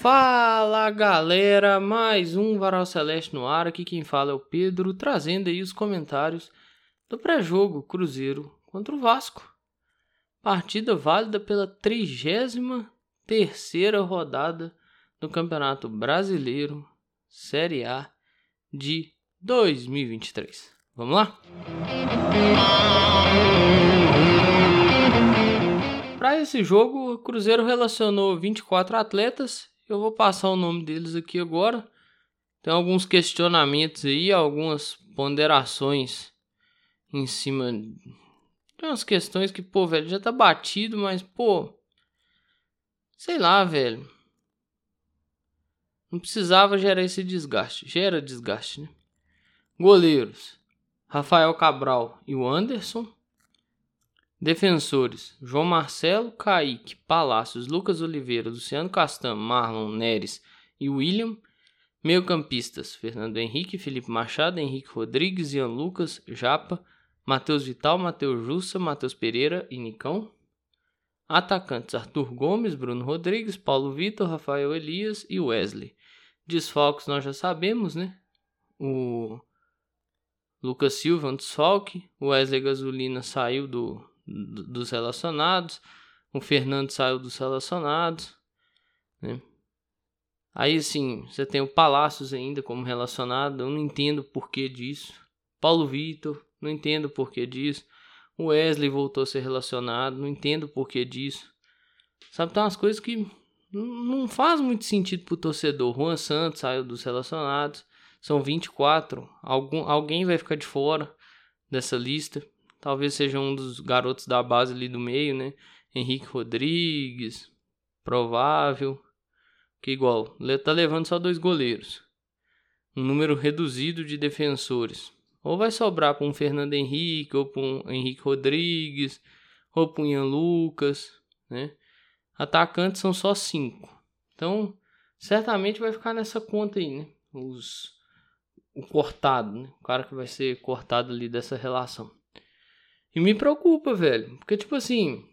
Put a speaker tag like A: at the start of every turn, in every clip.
A: Fala galera, mais um Varal Celeste no ar. Aqui quem fala é o Pedro, trazendo aí os comentários do pré-jogo Cruzeiro contra o Vasco. Partida válida pela 33 terceira rodada do Campeonato Brasileiro Série A de 2023. Vamos lá? Para esse jogo, o Cruzeiro relacionou 24 atletas eu vou passar o nome deles aqui agora. Tem alguns questionamentos aí, algumas ponderações em cima de umas questões que, pô, velho, já tá batido, mas, pô, sei lá, velho. Não precisava gerar esse desgaste. Gera desgaste, né? Goleiros: Rafael Cabral e o Anderson. Defensores: João Marcelo, Kaique, Palácios, Lucas Oliveira, Luciano Castan, Marlon Neres e William. Meio-campistas: Fernando Henrique, Felipe Machado, Henrique Rodrigues, Ian Lucas, Japa, Matheus Vital, Matheus Jussa, Matheus Pereira e Nicão. Atacantes: Arthur Gomes, Bruno Rodrigues, Paulo Vitor, Rafael Elias e Wesley. Desfalques nós já sabemos, né? O Lucas Silva, um desfalque. Wesley Gasolina saiu do, dos relacionados. O Fernando saiu dos relacionados. Né? Aí, assim, você tem o Palácios ainda como relacionado. Eu não entendo o porquê disso. Paulo Vitor, não entendo o porquê disso. O Wesley voltou a ser relacionado. Não entendo o porquê disso. Sabe, tem umas coisas que não faz muito sentido pro torcedor. Juan Santos saiu dos relacionados. São 24. Algum, alguém vai ficar de fora dessa lista. Talvez seja um dos garotos da base ali do meio, né? Henrique Rodrigues, provável. Que igual, tá levando só dois goleiros. Um número reduzido de defensores. Ou vai sobrar para um Fernando Henrique, ou para um Henrique Rodrigues, ou para um Ian Lucas, né? Atacantes são só cinco. Então, certamente vai ficar nessa conta aí, né? Os, o cortado, né? O cara que vai ser cortado ali dessa relação. E me preocupa, velho. Porque, tipo assim.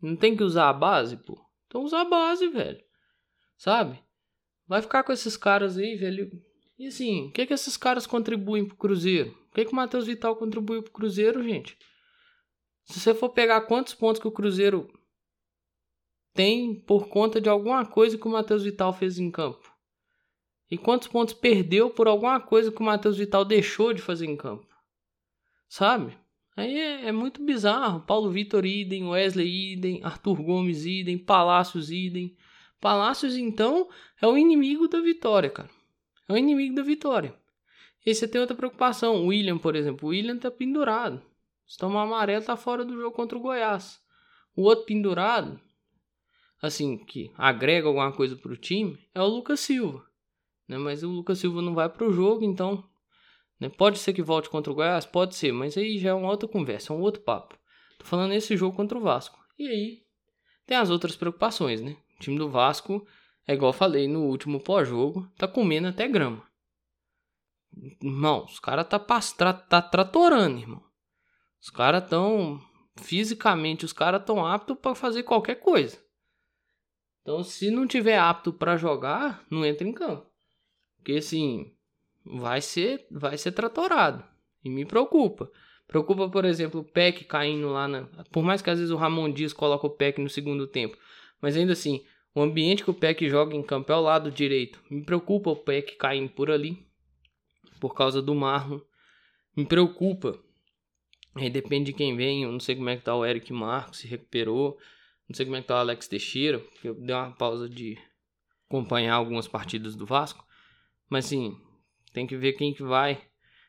A: Não tem que usar a base, pô. Então usa a base, velho. Sabe? Vai ficar com esses caras aí, velho. E assim, o que que esses caras contribuem pro Cruzeiro? O que que o Matheus Vital contribuiu pro Cruzeiro, gente? Se você for pegar quantos pontos que o Cruzeiro tem por conta de alguma coisa que o Matheus Vital fez em campo. E quantos pontos perdeu por alguma coisa que o Matheus Vital deixou de fazer em campo. Sabe? Aí é, é muito bizarro. Paulo Vitor idem, Wesley idem, Arthur Gomes idem, Palácios idem. Palácios, então, é o inimigo da vitória, cara. É o inimigo da vitória. E você tem outra preocupação. O William, por exemplo. O William tá pendurado. Se tomar amarelo, tá fora do jogo contra o Goiás. O outro pendurado, assim, que agrega alguma coisa pro time, é o Lucas Silva. Né? Mas o Lucas Silva não vai pro jogo, então né? Pode ser que volte contra o Goiás? Pode ser, mas aí já é uma outra conversa, é um outro papo. Tô falando nesse jogo contra o Vasco. E aí tem as outras preocupações, né? O time do Vasco, é igual eu falei no último pós-jogo, tá comendo até grama. Irmão, os caras tá, tá, tá tratorando, irmão. Os caras tão. Fisicamente, os caras tão aptos para fazer qualquer coisa. Então, se não tiver apto para jogar, não entra em campo. Porque assim, vai ser, vai ser tratorado. E me preocupa. Preocupa, por exemplo, o PEC caindo lá na. Por mais que às vezes o Ramon Dias coloque o PEC no segundo tempo. Mas ainda assim, o ambiente que o PEC joga em campo é o lado direito. Me preocupa o PEC caindo por ali. Por causa do Marlon. Me preocupa. Aí depende de quem vem. Eu não sei como é que tá o Eric Marcos, se recuperou. Não sei como é que tá o Alex Teixeira. Porque eu dei uma pausa de acompanhar algumas partidas do Vasco. Mas assim, tem que ver quem que vai.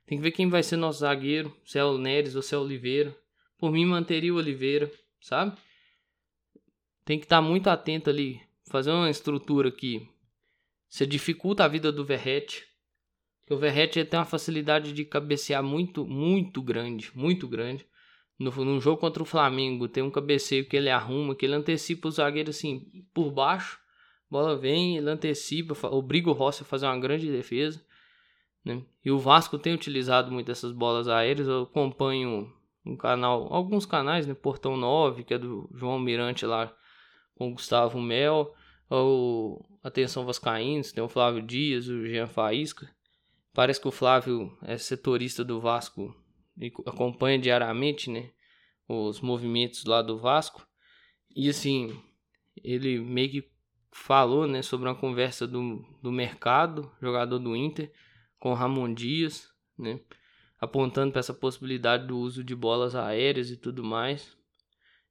A: Tem que ver quem vai ser nosso zagueiro. Se é o Neres ou se é o Oliveira. Por mim, manteria o Oliveira, sabe? Tem que estar tá muito atento ali. Fazer uma estrutura que você dificulta a vida do Verrete. Porque o Verrete tem uma facilidade de cabecear muito, muito grande. Muito grande. No, no jogo contra o Flamengo, tem um cabeceio que ele arruma, que ele antecipa o zagueiro assim, por baixo. Bola vem, ele antecipa, obriga o Rossi a fazer uma grande defesa. Né? E o Vasco tem utilizado muito essas bolas aéreas. Eu acompanho um canal, alguns canais, né? Portão 9, que é do João Mirante lá com o Gustavo Mel. o Atenção Vascaínos, tem o Flávio Dias, o Jean Faísca. Parece que o Flávio é setorista do Vasco e acompanha diariamente, né, os movimentos lá do Vasco. E assim, ele meio que falou, né, sobre uma conversa do, do mercado, jogador do Inter, com Ramon Dias, né, apontando para essa possibilidade do uso de bolas aéreas e tudo mais.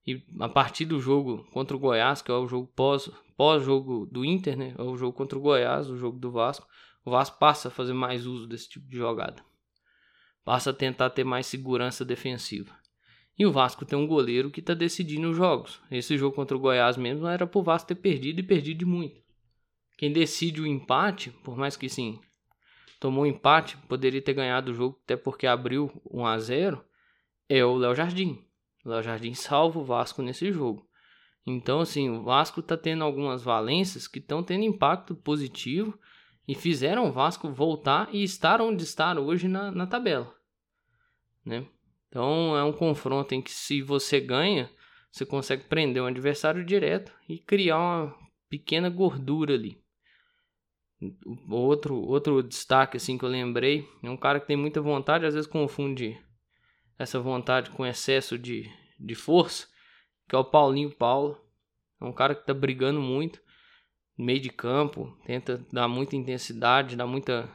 A: E a partir do jogo contra o Goiás, que é o jogo pós, pós-jogo do Inter, né? É o jogo contra o Goiás, o jogo do Vasco. O Vasco passa a fazer mais uso desse tipo de jogada. Passa a tentar ter mais segurança defensiva. E o Vasco tem um goleiro que está decidindo os jogos. Esse jogo contra o Goiás mesmo era para o Vasco ter perdido e perdido de muito. Quem decide o empate, por mais que sim, tomou um empate, poderia ter ganhado o jogo até porque abriu 1 a 0 é o Léo Jardim. Léo Jardim salva o Vasco nesse jogo. Então, assim, o Vasco está tendo algumas valências que estão tendo impacto positivo e fizeram o Vasco voltar e estar onde está hoje na, na tabela. Né? Então, é um confronto em que, se você ganha, você consegue prender um adversário direto e criar uma pequena gordura ali. Outro, outro destaque assim que eu lembrei é um cara que tem muita vontade, às vezes confunde essa vontade com excesso de, de força, que é o Paulinho Paulo. É um cara que tá brigando muito no meio de campo, tenta dar muita intensidade, dar muita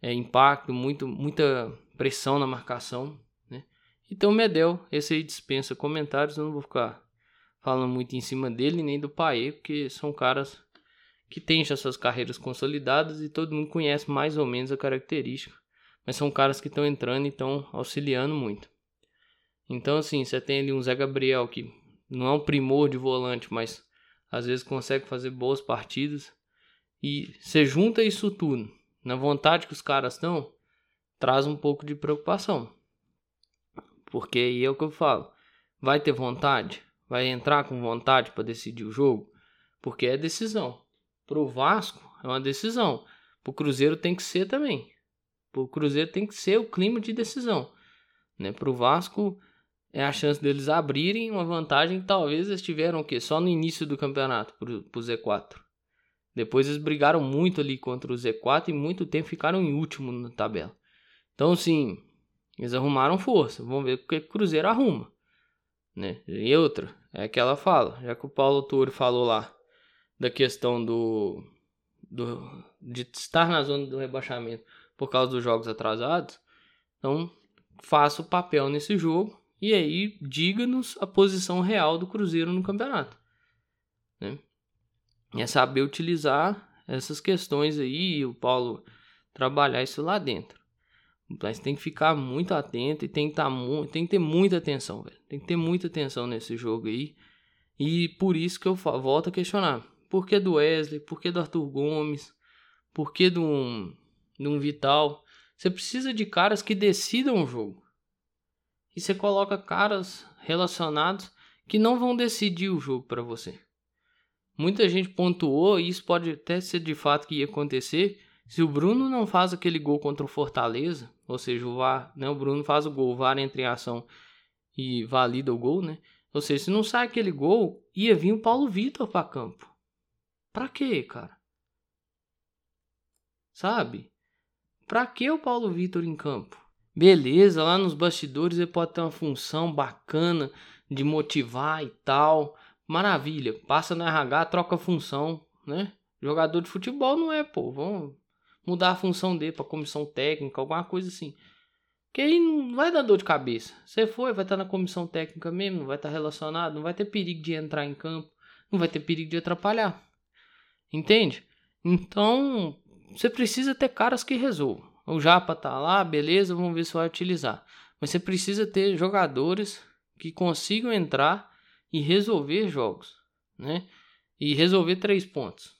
A: é, impacto, muito, muita pressão na marcação. Né? Então Medel, esse aí dispensa comentários, eu não vou ficar falando muito em cima dele nem do Paê, porque são caras que têm já suas carreiras consolidadas e todo mundo conhece mais ou menos a característica mas são caras que estão entrando e estão auxiliando muito. Então, assim, você tem ali um Zé Gabriel que não é um primor de volante, mas às vezes consegue fazer boas partidas. E você junta isso tudo na vontade que os caras estão, traz um pouco de preocupação. Porque aí é o que eu falo: vai ter vontade? Vai entrar com vontade para decidir o jogo? Porque é decisão. Pro Vasco é uma decisão. Pro Cruzeiro tem que ser também. O Cruzeiro tem que ser o clima de decisão. Né? Para o Vasco, é a chance deles abrirem uma vantagem que talvez eles tiveram o quê? só no início do campeonato para o Z4. Depois eles brigaram muito ali contra o Z4 e muito tempo ficaram em último na tabela. Então, sim, eles arrumaram força. Vamos ver o que o Cruzeiro arruma. Né? E outra, é que ela fala, já que o Paulo Toro falou lá da questão do, do de estar na zona do rebaixamento por causa dos jogos atrasados. Então, faça o papel nesse jogo e aí diga-nos a posição real do Cruzeiro no campeonato. Né? É saber utilizar essas questões aí e o Paulo trabalhar isso lá dentro. Mas tem que ficar muito atento e tem que, tá tem que ter muita atenção, velho. Tem que ter muita atenção nesse jogo aí. E por isso que eu volto a questionar. Por que do Wesley? Por que do Arthur Gomes? Por que do, num Vital. Você precisa de caras que decidam o jogo. E você coloca caras relacionados que não vão decidir o jogo para você. Muita gente pontuou, e isso pode até ser de fato que ia acontecer, se o Bruno não faz aquele gol contra o Fortaleza, ou seja, o VAR, né, o Bruno faz o gol, o VAR entra em ação e valida o gol, né? Ou seja, se não sai aquele gol, ia vir o Paulo Vitor para campo. Pra quê, cara? Sabe? Pra que o Paulo Vitor em campo? Beleza, lá nos bastidores ele pode ter uma função bacana de motivar e tal. Maravilha, passa no RH, troca função, né? Jogador de futebol não é, pô. Vamos mudar a função dele pra comissão técnica, alguma coisa assim. Que aí não vai dar dor de cabeça. Você foi, vai estar na comissão técnica mesmo, não vai estar relacionado, não vai ter perigo de entrar em campo, não vai ter perigo de atrapalhar. Entende? Então, você precisa ter caras que resolvam. O Japa tá lá, beleza, vamos ver se vai utilizar. Mas você precisa ter jogadores que consigam entrar e resolver jogos, né? E resolver três pontos.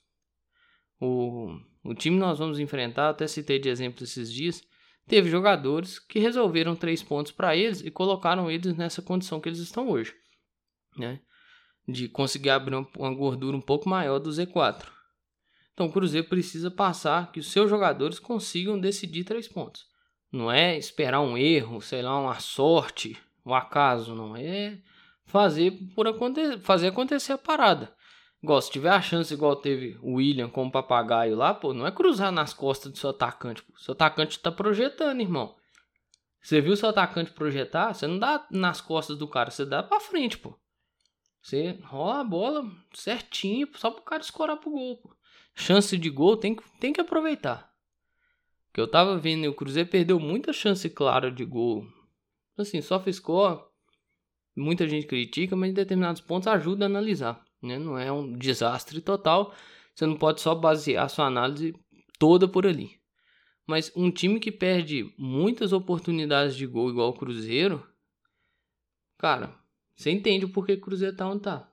A: O, o time nós vamos enfrentar, até citei de exemplo esses dias, teve jogadores que resolveram três pontos para eles e colocaram eles nessa condição que eles estão hoje, né? De conseguir abrir uma gordura um pouco maior do Z4. Então o Cruzeiro precisa passar que os seus jogadores consigam decidir três pontos. Não é esperar um erro, sei lá, uma sorte, um acaso, não é fazer por acontecer, fazer acontecer a parada. Igual, se tiver a chance igual teve o William com o papagaio lá, pô, não é cruzar nas costas do seu atacante. Pô. Seu atacante tá projetando, irmão. Você viu seu atacante projetar? Você não dá nas costas do cara, você dá pra frente, pô. Você rola a bola certinho, só pro cara escorar pro gol, pô. Chance de gol tem, tem que aproveitar. Que eu tava vendo, o Cruzeiro perdeu muita chance clara de gol. Assim, só score, muita gente critica, mas em determinados pontos ajuda a analisar. Né? Não é um desastre total. Você não pode só basear sua análise toda por ali. Mas um time que perde muitas oportunidades de gol igual o Cruzeiro, cara, você entende o porquê o Cruzeiro tá onde tá.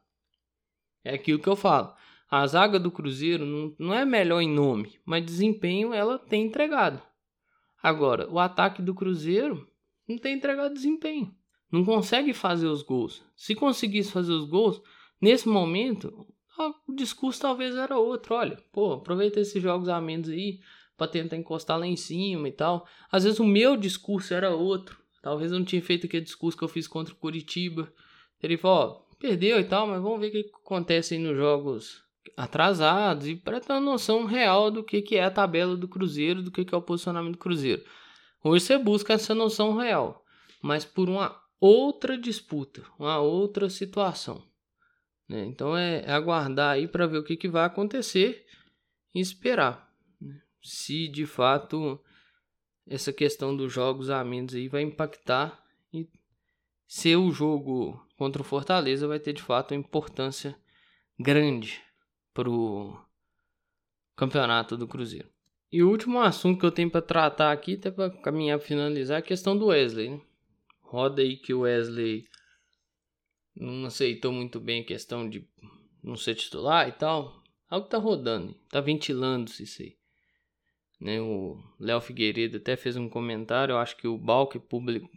A: É aquilo que eu falo. A zaga do Cruzeiro não, não é melhor em nome, mas desempenho ela tem entregado. Agora, o ataque do Cruzeiro não tem entregado desempenho. Não consegue fazer os gols. Se conseguisse fazer os gols, nesse momento, o discurso talvez era outro. Olha, pô, aproveita esses jogos a menos aí para tentar encostar lá em cima e tal. Às vezes o meu discurso era outro. Talvez eu não tinha feito aquele discurso que eu fiz contra o Curitiba. Ele falou, ó, perdeu e tal, mas vamos ver o que acontece aí nos jogos atrasados e para ter uma noção real do que, que é a tabela do Cruzeiro, do que, que é o posicionamento do Cruzeiro. Hoje você busca essa noção real, mas por uma outra disputa, uma outra situação. Né? Então é, é, aguardar aí para ver o que, que vai acontecer e esperar. Né? Se de fato essa questão dos jogos a menos aí vai impactar e se o jogo contra o Fortaleza vai ter de fato uma importância grande para o campeonato do Cruzeiro. E o último assunto que eu tenho para tratar aqui, até para caminhar para finalizar, é a questão do Wesley. Né? Roda aí que o Wesley não aceitou muito bem a questão de não ser titular e tal. Algo tá rodando, tá ventilando-se isso aí. Né, o Léo Figueiredo até fez um comentário, eu acho que o Balk public,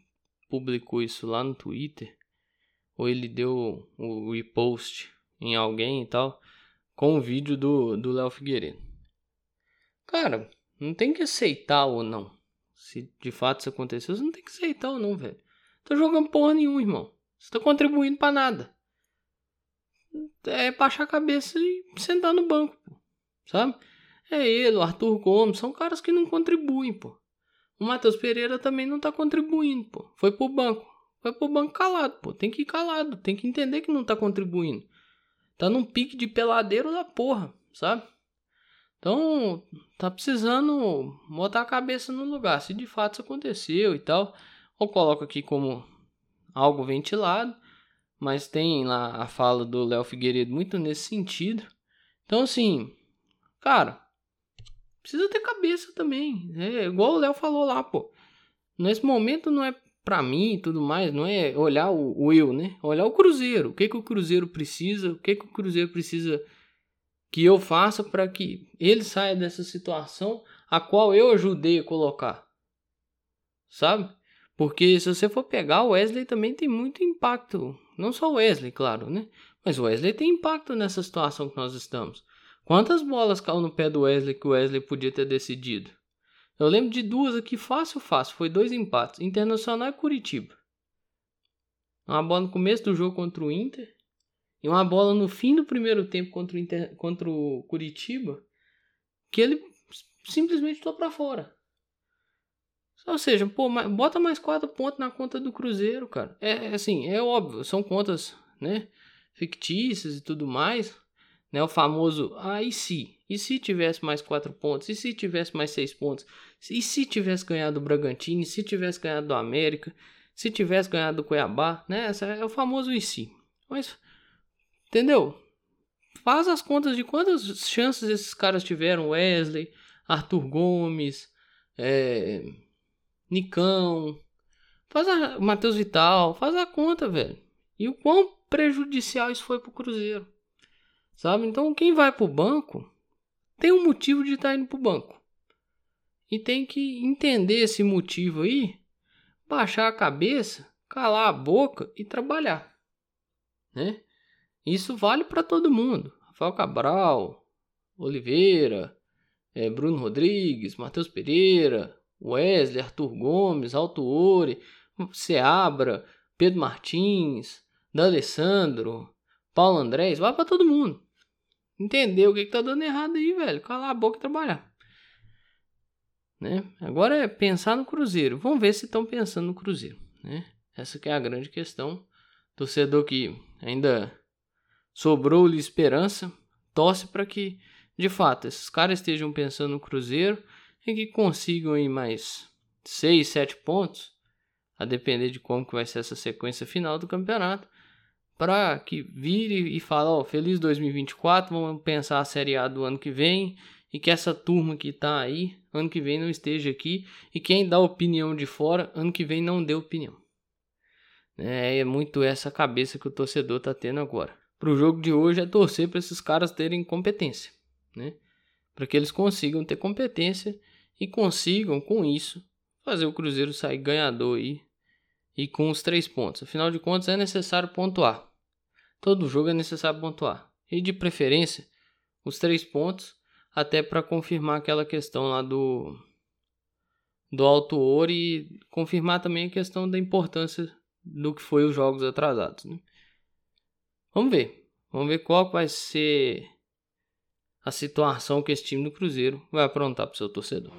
A: publicou isso lá no Twitter. Ou ele deu o repost em alguém e tal. Com o vídeo do Léo Figueiredo. Cara, não tem que aceitar ou não. Se de fato isso aconteceu, você não tem que aceitar ou não, velho. Tá jogando porra nenhuma, irmão. Você tá contribuindo para nada. É baixar a cabeça e sentar no banco, pô. Sabe? É ele, o Arthur Gomes, são caras que não contribuem, pô. O Matheus Pereira também não tá contribuindo, pô. Foi pro banco. Foi pro banco calado, pô. Tem que ir calado. Tem que entender que não tá contribuindo. Tá num pique de peladeiro da porra, sabe? Então, tá precisando botar a cabeça no lugar, se de fato isso aconteceu e tal. Eu coloco aqui como algo ventilado, mas tem lá a fala do Léo Figueiredo muito nesse sentido. Então, assim, cara, precisa ter cabeça também. É igual o Léo falou lá, pô. Nesse momento não é pra mim e tudo mais, não é olhar o, o eu, né? Olhar o Cruzeiro. O que, que o Cruzeiro precisa, o que, que o Cruzeiro precisa que eu faça para que ele saia dessa situação a qual eu ajudei a colocar. Sabe? Porque se você for pegar, o Wesley também tem muito impacto. Não só o Wesley, claro, né? Mas o Wesley tem impacto nessa situação que nós estamos. Quantas bolas caiu no pé do Wesley que o Wesley podia ter decidido? Eu lembro de duas aqui fácil, fácil. Foi dois empates. Internacional e Curitiba. Uma bola no começo do jogo contra o Inter e uma bola no fim do primeiro tempo contra o, Inter, contra o Curitiba que ele simplesmente estou para fora. Ou seja, pô, bota mais quatro pontos na conta do Cruzeiro, cara. É, é assim, é óbvio, são contas, né, fictícias e tudo mais, né, o famoso, e se? E se tivesse mais quatro pontos? E se tivesse mais seis pontos? E se tivesse ganhado o Bragantino? E se tivesse ganhado do América? Se tivesse ganhado do Cuiabá? Né, essa é o famoso e se. Mas Entendeu? Faz as contas de quantas chances esses caras tiveram. Wesley, Arthur Gomes, é, Nicão. Faz a Matheus Vital. Faz a conta, velho. E o quão prejudicial isso foi pro Cruzeiro. Sabe? Então quem vai pro banco tem um motivo de estar tá indo pro banco. E tem que entender esse motivo aí, baixar a cabeça, calar a boca e trabalhar, né? Isso vale para todo mundo. Rafael Cabral, Oliveira, é, Bruno Rodrigues, Matheus Pereira, Wesley, Arthur Gomes, Altuori, Seabra, Pedro Martins, D'Alessandro, Paulo Andrés, vai para todo mundo. Entender o que, que tá dando errado aí, velho. Calar a boca e trabalhar. Né? Agora é pensar no Cruzeiro. Vamos ver se estão pensando no Cruzeiro. Né? Essa que é a grande questão. Torcedor que ainda sobrou-lhe esperança, torce para que, de fato, esses caras estejam pensando no Cruzeiro e que consigam aí mais 6, 7 pontos, a depender de como que vai ser essa sequência final do campeonato, para que vire e fale, ó, oh, feliz 2024, vamos pensar a Série A do ano que vem e que essa turma que tá aí, ano que vem não esteja aqui e quem dá opinião de fora, ano que vem não dê opinião. É, é muito essa cabeça que o torcedor tá tendo agora. Pro jogo de hoje é torcer para esses caras terem competência, né? Para que eles consigam ter competência e consigam com isso fazer o Cruzeiro sair ganhador aí e com os três pontos. Afinal de contas, é necessário pontuar. Todo jogo é necessário pontuar. E de preferência, os três pontos, até para confirmar aquela questão lá do, do Alto Ouro e confirmar também a questão da importância do que foi os jogos atrasados. Né? Vamos ver. Vamos ver qual vai ser a situação que esse time do Cruzeiro vai aprontar para o seu torcedor.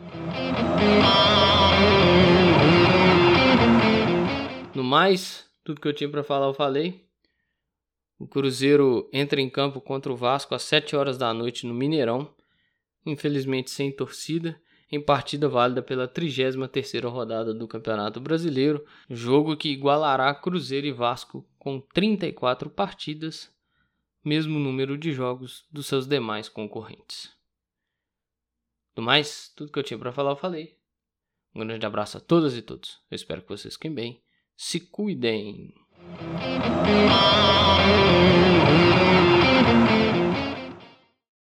A: No mais, tudo que eu tinha para falar eu falei. O Cruzeiro entra em campo contra o Vasco às 7 horas da noite no Mineirão, infelizmente sem torcida, em partida válida pela 33ª rodada do Campeonato Brasileiro, jogo que igualará Cruzeiro e Vasco com 34 partidas, mesmo número de jogos dos seus demais concorrentes. Do mais, tudo que eu tinha para falar eu falei. Um grande abraço a todas e todos. Eu espero que vocês fiquem bem. Se cuidem.